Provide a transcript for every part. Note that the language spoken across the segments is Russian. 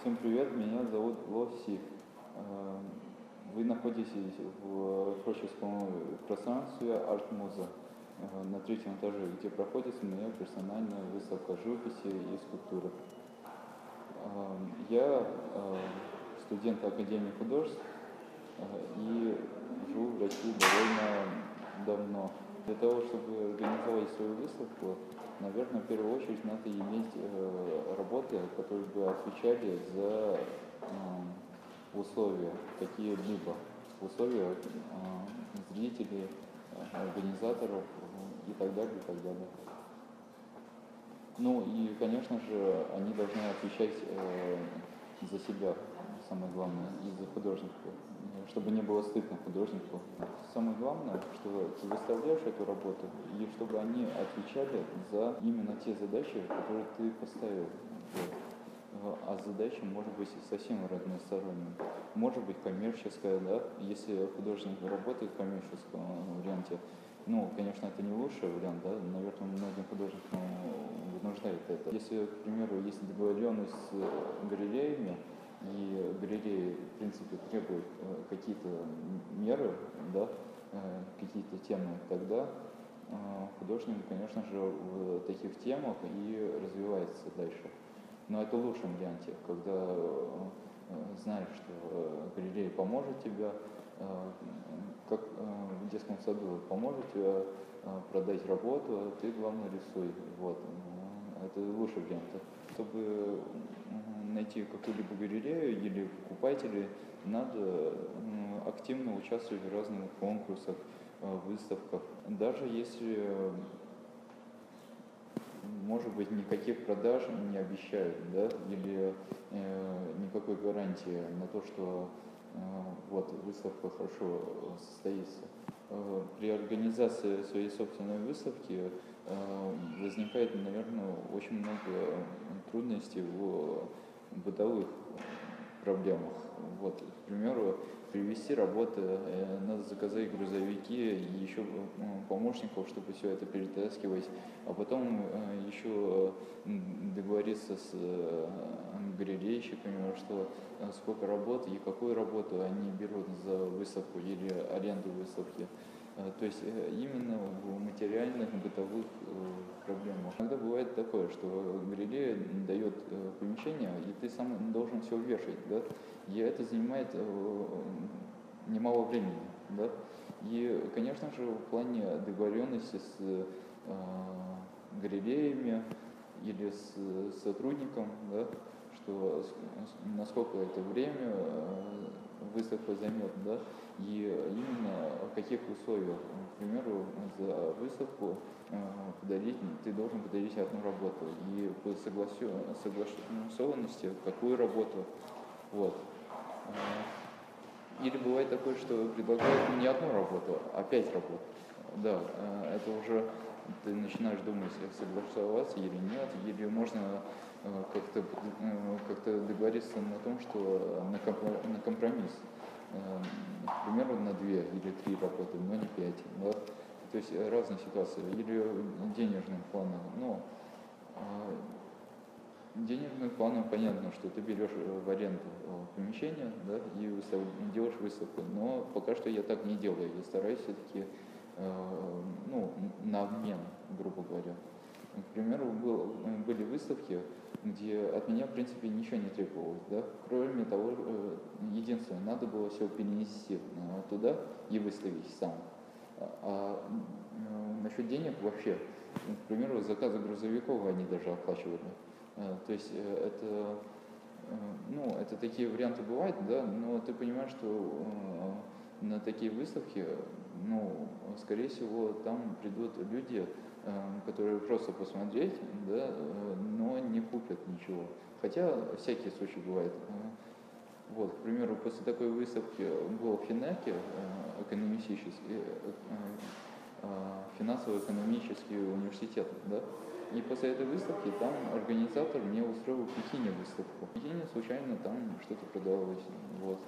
Всем привет, меня зовут Лоси. Э, Вы находитесь в творческом пространстве Арт-Муза э, на третьем этаже, где проходит моя персональная выставка живописи и скульптуры. Э, Я студент Академии художеств и живу в России довольно давно. Для того, чтобы организовать свою выставку, наверное, в первую очередь надо иметь э, работы, которые бы отвечали за условия какие-либо, условия э, зрителей, э, организаторов и так далее, и так далее. Ну и, конечно же, они должны отвечать э, за себя, самое главное, и за художника, э, чтобы не было стыдно художнику. Самое главное, что ты выставляешь эту работу, и чтобы они отвечали за именно те задачи, которые ты поставил. Э, А задача может быть совсем разносторонняя. Может быть коммерческая, да, если художник работает в коммерческом варианте, ну, конечно, это не лучший вариант, да, наверное, многим художникам вынуждает это. Если, к примеру, есть договоренность с э, галереями, и галереи, в принципе, требуют э, какие-то меры, да, э, какие-то темы, тогда э, художник, конечно же, в таких темах и развивается дальше. Но это в лучшем варианте, когда знаешь, что галерея поможет тебе, как в детском саду поможет тебе продать работу, ты главное рисуй. Вот. Э, Это лучший вариант. Чтобы найти какую-либо галерею или покупателей, надо активно участвовать в разных конкурсах, э, выставках. Даже если может быть, никаких продаж не обещают, да, или э, никакой гарантии на то, что э, вот выставка хорошо состоится. Э, при организации своей собственной выставки э, возникает, наверное, очень много трудностей в бытовых проблемах. Вот, к примеру, привести работы, э, надо заказать грузовики и еще э, помощников, чтобы все это перетаскивать, а потом э, еще договориться с галерейщиками, что сколько работ и какую работу они берут за выставку или аренду выставки. Э, То есть э, именно в материальных, бытовых э, проблемах. Иногда бывает такое, что галерея дает помещение, и ты сам должен все вешать, да, и это занимает немало времени, да. И, конечно же, в плане договоренности с галереями или с сотрудником, да, что насколько это время выставка займет, да, и именно в каких условиях. К примеру, за выставку э, подарить, ты должен подарить одну работу, и по согласованности какую работу, вот. Э, Или бывает такое, что предлагают не одну работу, а пять работ. Да, э, это уже ты начинаешь думать, согласоваться или нет, или можно как-то э, как-то договориться на том, что на компро- на компромисс. Э, К примеру, на две или три работы, но не пять. Да? То есть э, разные ситуации. Или денежным планом. Ну, э, денежным планом понятно, что ты берешь э, в аренду э, помещение да, и делаешь выставку. Но пока что я так не делаю. Я стараюсь все-таки ну, на обмен, грубо говоря. К примеру, был, были выставки, где от меня, в принципе, ничего не требовалось, да, кроме того, э, единственное, надо было все перенести туда и выставить сам. А, а, насчет денег вообще, к примеру, заказы грузовиков они даже оплачивали. Э, То есть э, это, ну, это такие варианты бывают, да, но ты понимаешь, что на такие выставки, ну, скорее всего, там придут люди, которые просто посмотреть, да, э, но не купят ничего. Хотя всякие случаи бывают. Э, Вот, к примеру, после такой выставки был в Финаке э, экономический, э, э, финансово-экономический университет, да, и после этой выставки там организатор мне устроил в Пекине выставку. В Пекине случайно там что-то продавалось, вот.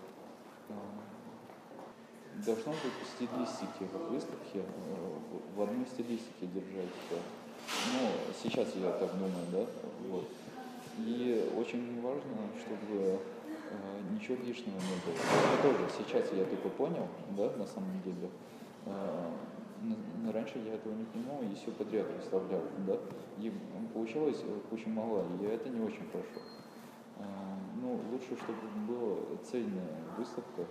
Э, Должно быть в стилистике выставки, э, в- одной стилистике держать все. Ну, сейчас я так думаю, да, вот. И очень важно, чтобы э, ничего лишнего не было. Это тоже сейчас я только понял, да, на самом деле. Э, раньше я этого не понимал и все подряд выставлял, да. И получалось очень мало, и это не очень хорошо. Э, ну, лучше, чтобы была цельная выставка.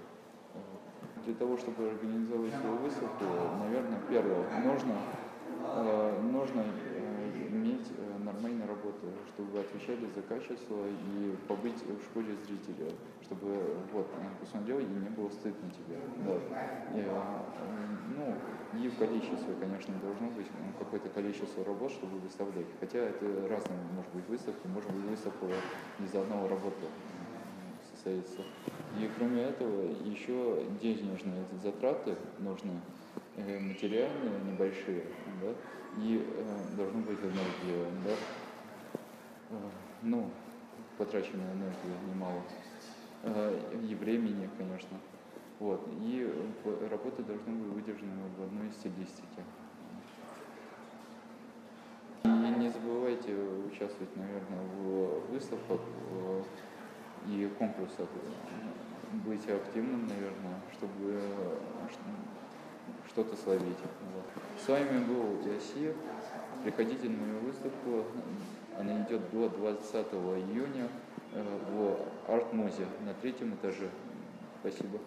Э, для того, чтобы организовать свою выставку, наверное, первое, нужно, э, нужно иметь нормальную работу, чтобы отвечали за качество и побыть в школе зрителя, чтобы вот посмотрел и не было стыдно тебе. Да. И, ну, и в количестве, конечно, должно быть какое-то количество работ, чтобы выставлять. Хотя это разные, может быть, выставки, может быть, выставка из одного работы состоится. И кроме этого, еще денежные затраты нужны, э, материальные, небольшие, да, и э, должно быть энергия, да, э, ну, потраченная энергия немало, э, и времени, конечно. Вот, и э, работы должны быть выдержаны в одной стилистике. И не забывайте участвовать, наверное, в выставках и конкурсах, быть активным, наверное, чтобы что-то словить. Вот. С вами был Ясир. Приходите на мою выставку. Она идет до 20 июня э, в Арт-музе на третьем этаже. Спасибо.